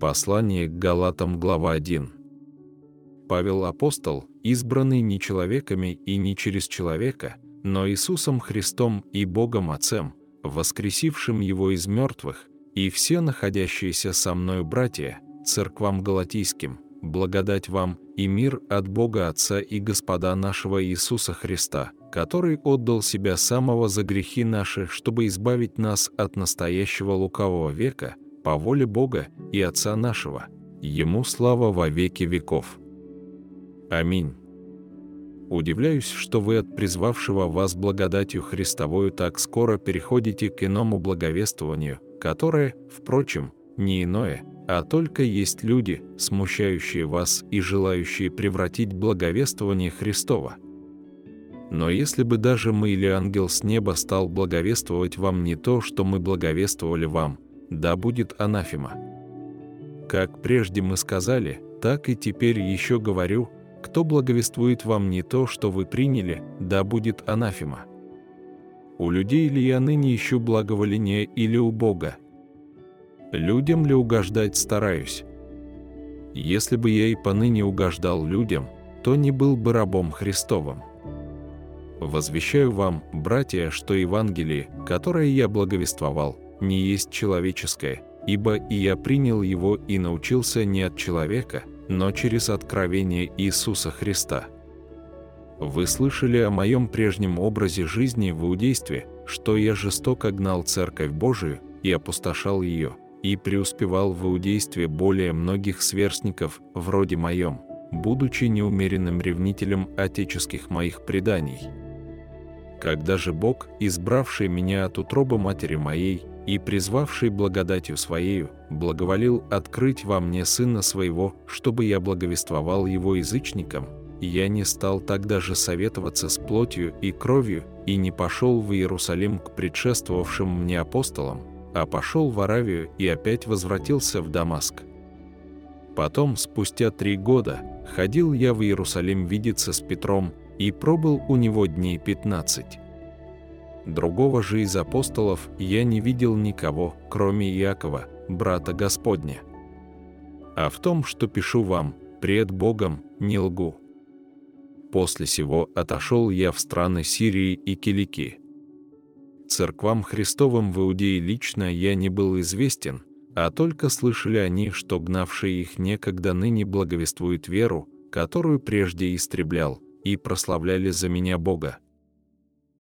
Послание к Галатам, глава 1. Павел апостол, избранный не человеками и не через человека, но Иисусом Христом и Богом Отцем, воскресившим Его из мертвых, и все находящиеся со мною братья, церквам галатийским, благодать вам и мир от Бога Отца и Господа нашего Иисуса Христа, который отдал себя самого за грехи наши, чтобы избавить нас от настоящего лукавого века, по воле Бога и Отца нашего. Ему слава во веки веков. Аминь. Удивляюсь, что вы от призвавшего вас благодатью Христовою так скоро переходите к иному благовествованию, которое, впрочем, не иное, а только есть люди, смущающие вас и желающие превратить благовествование Христова. Но если бы даже мы или ангел с неба стал благовествовать вам не то, что мы благовествовали вам, да будет анафема. Как прежде мы сказали, так и теперь еще говорю, кто благовествует вам не то, что вы приняли, да будет анафема. У людей ли я ныне ищу благоволения или у Бога? Людям ли угождать стараюсь? Если бы я и поныне угождал людям, то не был бы рабом Христовым. Возвещаю вам, братья, что Евангелие, которое я благовествовал, не есть человеческое, ибо и я принял его и научился не от человека, но через откровение Иисуса Христа. Вы слышали о моем прежнем образе жизни в иудействе, что я жестоко гнал Церковь Божию и опустошал ее, и преуспевал в иудействе более многих сверстников, вроде моем, будучи неумеренным ревнителем отеческих моих преданий. Когда же Бог, избравший меня от утробы матери моей, и призвавший благодатью Своею, благоволил открыть во мне Сына Своего, чтобы я благовествовал Его язычникам, я не стал тогда же советоваться с плотью и кровью и не пошел в Иерусалим к предшествовавшим мне апостолам, а пошел в Аравию и опять возвратился в Дамаск. Потом, спустя три года, ходил я в Иерусалим видеться с Петром и пробыл у него дней пятнадцать. Другого же из апостолов я не видел никого, кроме Иакова, брата Господня. А в том, что пишу вам, пред Богом не лгу. После сего отошел я в страны Сирии и Килики. Церквам Христовым в Иудее лично я не был известен, а только слышали они, что гнавшие их некогда ныне благовествуют веру, которую прежде истреблял, и прославляли за меня Бога.